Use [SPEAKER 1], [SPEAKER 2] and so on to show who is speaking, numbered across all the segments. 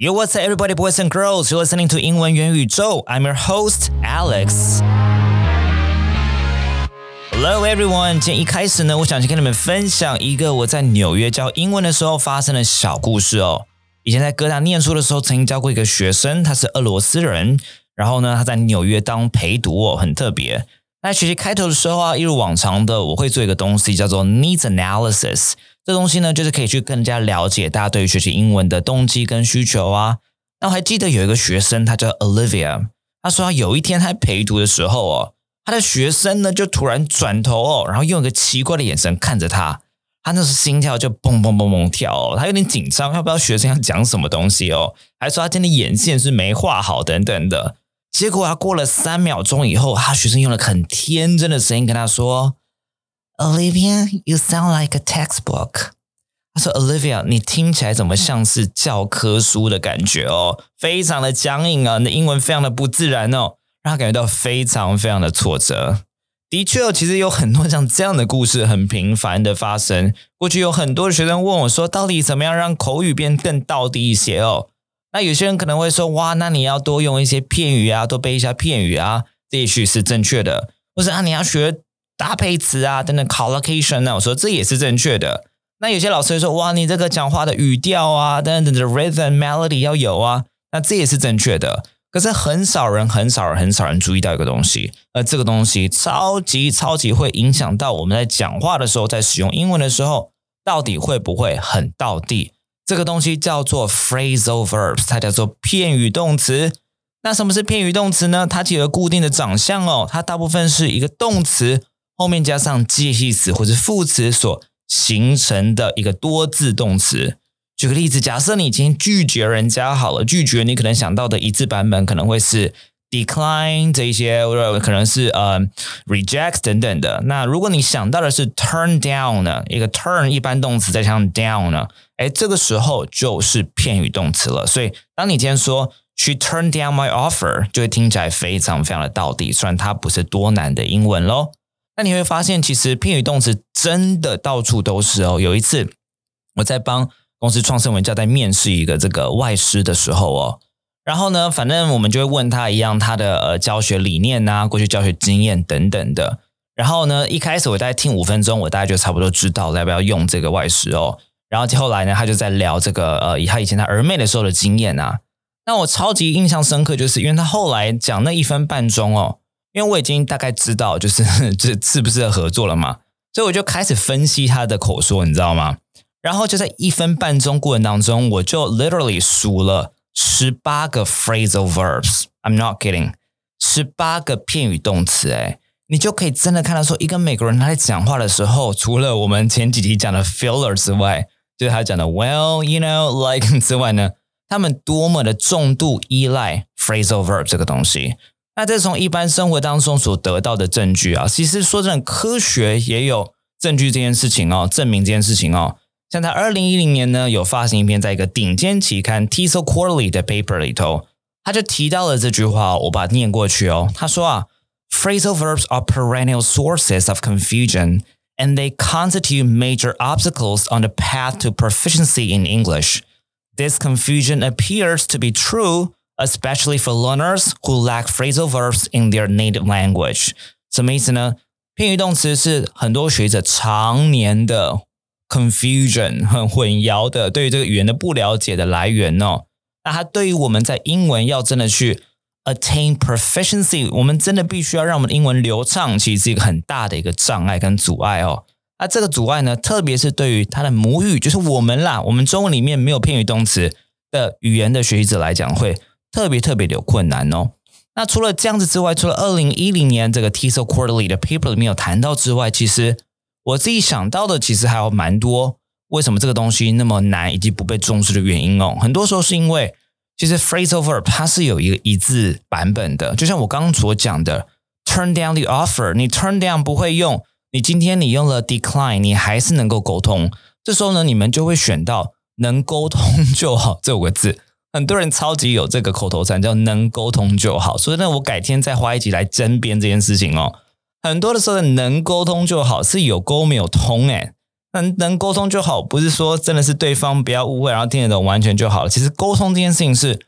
[SPEAKER 1] Yo, what's up, everybody, boys and girls? You're listening to 英文元宇宙. I'm your host, Alex. Hello, everyone. 今天一开始呢，我想先跟你们分享一个我在纽约教英文的时候发生的小故事哦。以前在哥大念书的时候，曾经教过一个学生，他是俄罗斯人，然后呢，他在纽约当陪读哦，很特别。那学习开头的时候啊，一如往常的，我会做一个东西叫做 needs analysis。这东西呢，就是可以去更加了解大家对于学习英文的动机跟需求啊。那我还记得有一个学生，他叫 Olivia，他说他有一天他陪读的时候哦，他的学生呢就突然转头哦，然后用一个奇怪的眼神看着他，他那时心跳就砰砰砰砰跳哦，他有点紧张，他不知道学生要讲什么东西哦，还说他今天眼线是没画好等等的。结果啊，过了三秒钟以后，他学生用了很天真的声音跟他说。Olivia, you sound like a textbook。他说：“Olivia，你听起来怎么像是教科书的感觉哦？非常的僵硬啊，你的英文非常的不自然哦，让他感觉到非常非常的挫折。的确哦，其实有很多像这样的故事很频繁的发生。过去有很多的学生问我说，到底怎么样让口语变更到底一些哦？那有些人可能会说，哇，那你要多用一些片语啊，多背一下片语啊，这也许是正确的。或者啊，你要学。”搭配词啊，等等，collocation 呢？我说这也是正确的。那有些老师会说，哇，你这个讲话的语调啊，等等的 rhythm melody 要有啊，那这也是正确的。可是很少人、很少人、很少人注意到一个东西，而这个东西超级超级会影响到我们在讲话的时候，在使用英文的时候，到底会不会很到地？这个东西叫做 phrasal verbs，它叫做片语动词。那什么是片语动词呢？它有个固定的长相哦，它大部分是一个动词。后面加上介系词或者副词所形成的一个多字动词。举个例子，假设你已经拒绝人家好了，拒绝你可能想到的一字版本可能会是 decline 这一些，或者可能是呃 reject 等等的。那如果你想到的是 turn down 呢，一个 turn 一般动词再加上 down 呢，哎，这个时候就是片语动词了。所以当你今天说 she turned down my offer，就会听起来非常非常的到底，虽然它不是多难的英文喽。那你会发现，其实片语动词真的到处都是哦。有一次，我在帮公司创生文教在面试一个这个外师的时候哦，然后呢，反正我们就会问他一样他的呃教学理念呐、过去教学经验等等的。然后呢，一开始我大概听五分钟，我大概就差不多知道要不要用这个外师哦。然后后来呢，他就在聊这个呃，以他以前他儿妹的时候的经验啊。那我超级印象深刻，就是因为他后来讲那一分半钟哦。因为我已经大概知道，就是这是不是合合作了嘛，所以我就开始分析他的口说，你知道吗？然后就在一分半钟过程当中，我就 literally 数了十八个 phrasal verbs。I'm not kidding，十八个片语动词。哎，你就可以真的看到说，一个美国人他在讲话的时候，除了我们前几集讲的 filler 之外，就是他讲的 well，you know，like 之外呢，他们多么的重度依赖 phrasal verb 这个东西。那这从一般生活当中所得到的证据啊，其实说真的，科学也有证据这件事情哦，证明这件事情哦。像在二零一零年呢，有发行一篇在一个顶尖期刊《TESOL Quarterly》的 paper 里头，他就提到了这句话，我把它念过去哦。他说啊，phrasal verbs are perennial sources of confusion, and they constitute major obstacles on the path to proficiency in English. This confusion appears to be true especially for learners who lack phrasal verbs in their native language。什么意思呢？片语动词是很多学者常年的 confusion 很混淆的对于这个语言的不了解的来源哦。那它对于我们在英文要真的去 attain proficiency，我们真的必须要让我们的英文流畅，其实是一个很大的一个障碍跟阻碍哦。那这个阻碍呢，特别是对于他的母语，就是我们啦，我们中文里面没有片语动词的语言的学习者来讲，会特别特别的有困难哦。那除了这样子之外，除了二零一零年这个 TESOL Quarterly 的 paper 里面有谈到之外，其实我自己想到的其实还有蛮多。为什么这个东西那么难以及不被重视的原因哦？很多时候是因为其实 phrasal verb 它是有一个一字版本的，就像我刚刚所讲的 turn down the offer，你 turn down 不会用，你今天你用了 decline，你还是能够沟通。这时候呢，你们就会选到能沟通 就好这五个字。很多人超级有这个口头禅，叫能沟通就好。所以呢，我改天再花一集来争辩这件事情哦。很多的时候，能沟通就好是有沟没有通诶。能能沟通就好，不是说真的是对方不要误会，然后听得懂完全就好了。其实沟通这件事情是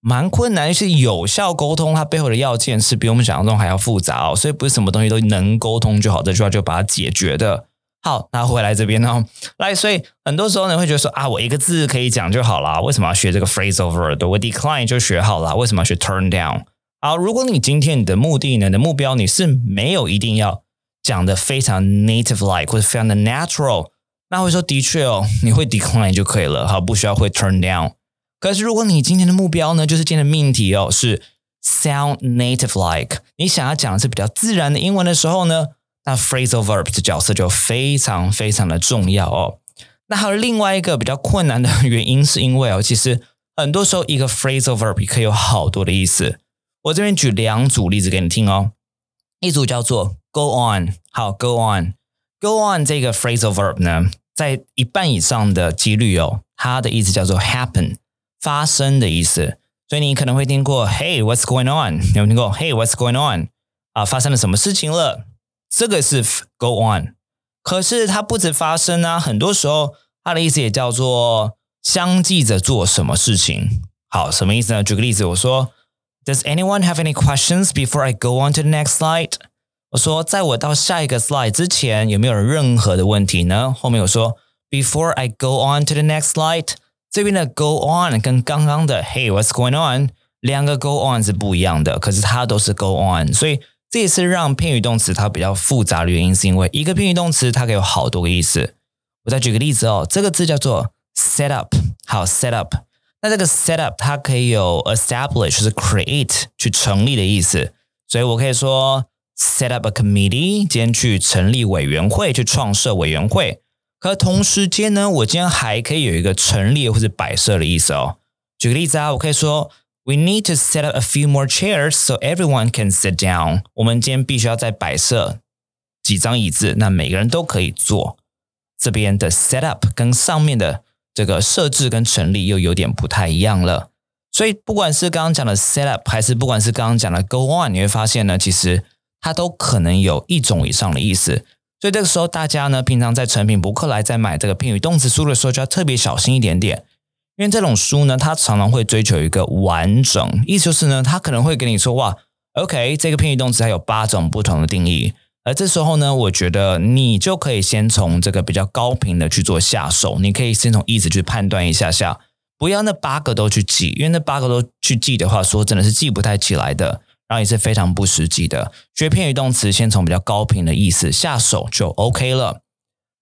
[SPEAKER 1] 蛮困难，是有效沟通，它背后的要件是比我们想象中还要复杂哦。所以不是什么东西都能沟通就好，这句话就把它解决的。好，那回来这边呢，来，所以很多时候呢会觉得说啊，我一个字可以讲就好了，为什么要学这个 phrase over？我 decline 就学好了，为什么要学 turn down？好，如果你今天你的目的呢，你的目标你是没有一定要讲的非常 native like 或者非常的 natural，那会说的确哦，你会 decline 就可以了，好，不需要会 turn down。可是如果你今天的目标呢，就是今天的命题哦是 sound native like，你想要讲的是比较自然的英文的时候呢？那 phrasal verb 的角色就非常非常的重要哦。那还有另外一个比较困难的原因，是因为哦，其实很多时候一个 phrasal verb 可以有好多的意思。我这边举两组例子给你听哦。一组叫做 go on，好，go on，go on 这个 phrasal verb 呢，在一半以上的几率哦，它的意思叫做 happen，发生的意思。所以你可能会听过 Hey，what's going on？有没有听过 Hey，what's going on？啊，发生了什么事情了？这个是 go on，可是它不止发生啊，很多时候它的意思也叫做相继着做什么事情。好，什么意思呢？举个例子，我说 ，Does anyone have any questions before I go on to the next slide？我说，在我到下一个 slide 之前，有没有任何的问题呢？后面我说，Before I go on to the next slide，这边的 go on 跟刚刚的 Hey，what's going on？两个 go on 是不一样的，可是它都是 go on，所以。这也是让片语动词它比较复杂的原因，是因为一个片语动词它可以有好多个意思。我再举个例子哦，这个字叫做 set up，好 set up。 那这个 set up 它可以有 establish 是 create 去成立的意思，所以我可以说 set up a committee，今天去成立委员会，去创设委员会。可同时间呢，我今天还可以有一个成立或者摆设的意思哦。举个例子啊，我可以说。We need to set up a few more chairs so everyone can sit down。我们今天必须要再摆设几张椅子，那每个人都可以坐。这边的 set up 跟上面的这个设置跟成立又有点不太一样了。所以不管是刚刚讲的 set up，还是不管是刚刚讲的 go on，你会发现呢，其实它都可能有一种以上的意思。所以这个时候大家呢，平常在成品博客来在买这个片语动词书的时候，就要特别小心一点点。因为这种书呢，它常常会追求一个完整，意思就是呢，它可能会跟你说哇，OK，这个片语动词还有八种不同的定义，而这时候呢，我觉得你就可以先从这个比较高频的去做下手，你可以先从意思去判断一下下，不要那八个都去记，因为那八个都去记的话，说真的是记不太起来的，然后也是非常不实际的。学片语动词，先从比较高频的意思下手就 OK 了，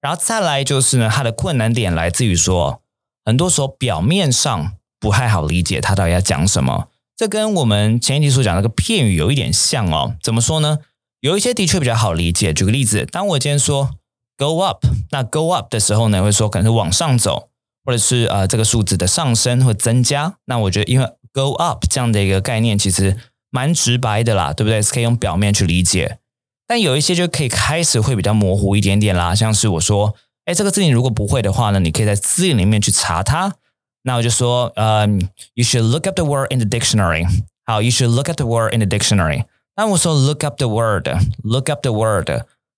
[SPEAKER 1] 然后再来就是呢，它的困难点来自于说。很多时候表面上不太好理解他到底要讲什么，这跟我们前一集所讲那个片语有一点像哦。怎么说呢？有一些的确比较好理解。举个例子，当我今天说 go up，那 go up 的时候呢，会说可能是往上走，或者是呃这个数字的上升或增加。那我觉得因为 go up 这样的一个概念其实蛮直白的啦，对不对？是可以用表面去理解。但有一些就可以开始会比较模糊一点点啦，像是我说。哎，这个字你如果不会的话呢，你可以在字典里面去查它。那我就说，呃，You should look up the word in the dictionary。好，You should look up the word in the dictionary。那我说 look up the word，look up the word，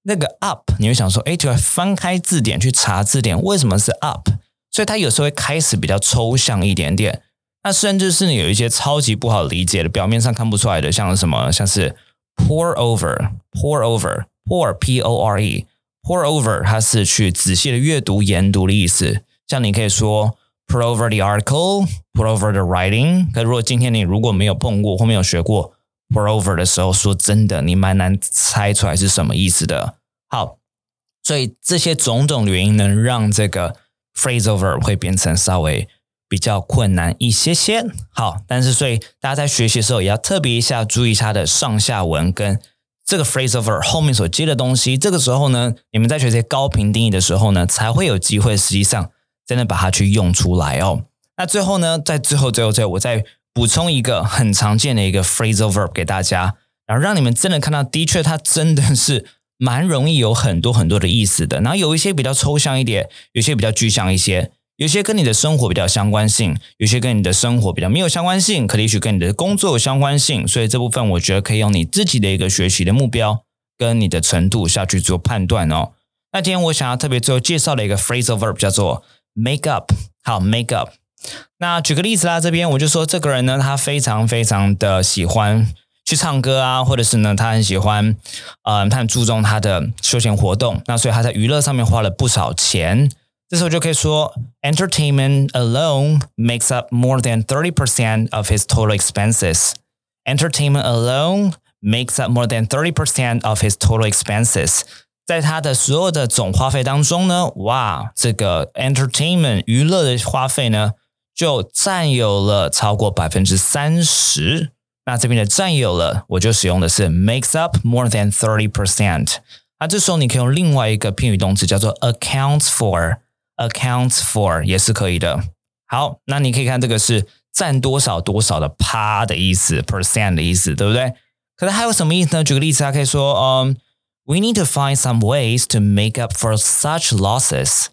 [SPEAKER 1] 那个 up，你会想说，哎，就要翻开字典去查字典，为什么是 up？所以它有时候会开始比较抽象一点点。那甚至是你有一些超级不好理解的，表面上看不出来的，像什么，像是 pour over，pour over，pour p o r e。Pour over，它是去仔细的阅读、研读的意思。像你可以说 pour over the article，pour over the writing。可如果今天你如果没有碰过或没有学过 pour over 的时候，说真的，你蛮难猜出来是什么意思的。好，所以这些种种原因能让这个 phrase over 会变成稍微比较困难一些些。好，但是所以大家在学习的时候也要特别一下注意它的上下文跟。这个 phrase over 后面所接的东西，这个时候呢，你们在学这些高频定义的时候呢，才会有机会实际上真的把它去用出来哦。那最后呢，在最后最后最后，我再补充一个很常见的一个 phrase over 给大家，然后让你们真的看到，的确它真的是蛮容易有很多很多的意思的。然后有一些比较抽象一点，有些比较具象一些。有些跟你的生活比较相关性，有些跟你的生活比较没有相关性，可能也许跟你的工作有相关性，所以这部分我觉得可以用你自己的一个学习的目标跟你的程度下去做判断哦。那今天我想要特别最后介绍的一个 phrasal verb 叫做 make up。好，make up。那举个例子啦，这边我就说这个人呢，他非常非常的喜欢去唱歌啊，或者是呢，他很喜欢，嗯，他很注重他的休闲活动。那所以他在娱乐上面花了不少钱。这时候就可以说，entertainment alone makes up more than thirty percent of his total expenses. Entertainment alone makes up more than thirty percent of his total expenses. 在他的所有的总花费当中呢，哇，这个 entertainment 娱乐的花费呢，就占有了超过百分之三十。那这边的占有了，我就使用的是 makes up more than thirty percent。那这时候你可以用另外一个片语动词叫做 accounts for。accounts for 也是可以的。好，那你可以看这个是占多少多少的趴的意思，percent 的意思，对不对？可是还有什么意思呢？举个例子，它可以说，嗯，We need to find some ways to make up for such losses.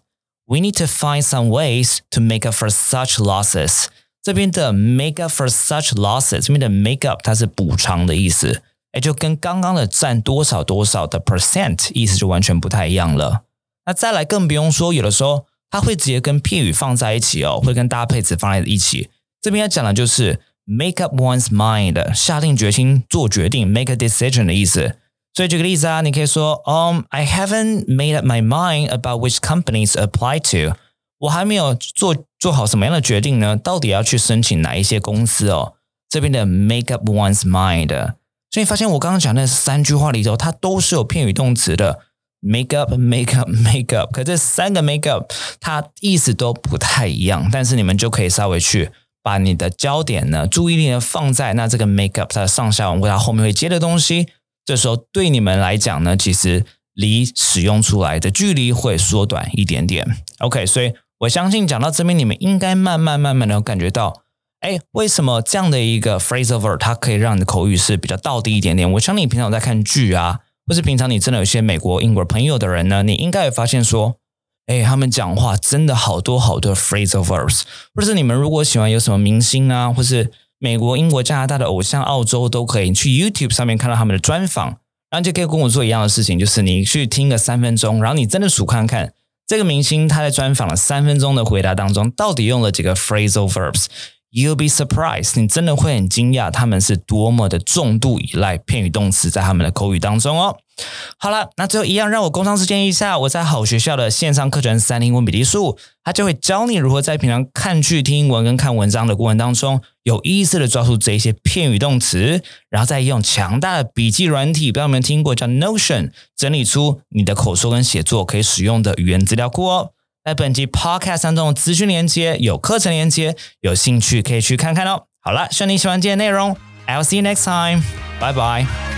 [SPEAKER 1] We need to find some ways to make up for such losses. 这边的 make up for such losses，这边的 make up 它是补偿的意思，哎，就跟刚刚的占多少多少的 percent 意思就完全不太一样了。那再来更不用说，有的时候它会直接跟片语放在一起哦，会跟搭配词放在一起。这边要讲的就是 make up one's mind，下定决心做决定，make a decision 的意思。所以举个例子啊，你可以说，Um, I haven't made up my mind about which companies apply to。我还没有做做好什么样的决定呢？到底要去申请哪一些公司哦？这边的 make up one's mind，所以发现我刚刚讲的三句话里头，它都是有片语动词的。make up make up make up，可这三个 make up 它意思都不太一样，但是你们就可以稍微去把你的焦点呢、注意力呢放在那这个 make up 它的上下文或它后面会接的东西，这时候对你们来讲呢，其实离使用出来的距离会缩短一点点。OK，所以我相信讲到这边，你们应该慢慢慢慢的感觉到，哎，为什么这样的一个 phrasal verb 它可以让你的口语是比较到地一点点？我相信你平常在看剧啊。或是平常你真的有一些美国、英国朋友的人呢，你应该也发现说，哎，他们讲话真的好多好多 phrasal verbs。或是你们如果喜欢有什么明星啊，或是美国、英国、加拿大的偶像、澳洲都可以去 YouTube 上面看到他们的专访，然后就可以跟我做一样的事情，就是你去听个三分钟，然后你真的数看看这个明星他在专访了三分钟的回答当中，到底用了几个 phrasal verbs。You'll be surprised，你真的会很惊讶，他们是多么的重度依赖片语动词在他们的口语当中哦。好了，那最后一样，让我工商时间一下，我在好学校的线上课程三英文笔记术，它就会教你如何在平常看剧、听英文跟看文章的过程当中，有意识的抓住这些片语动词，然后再用强大的笔记软体，不知道有没听过叫 Notion，整理出你的口说跟写作可以使用的语言资料库哦。在本集 Podcast 当中的资讯连接有课程连接，有兴趣可以去看看哦。好了，希望你喜欢今天内容。I'll see you next time. Bye bye.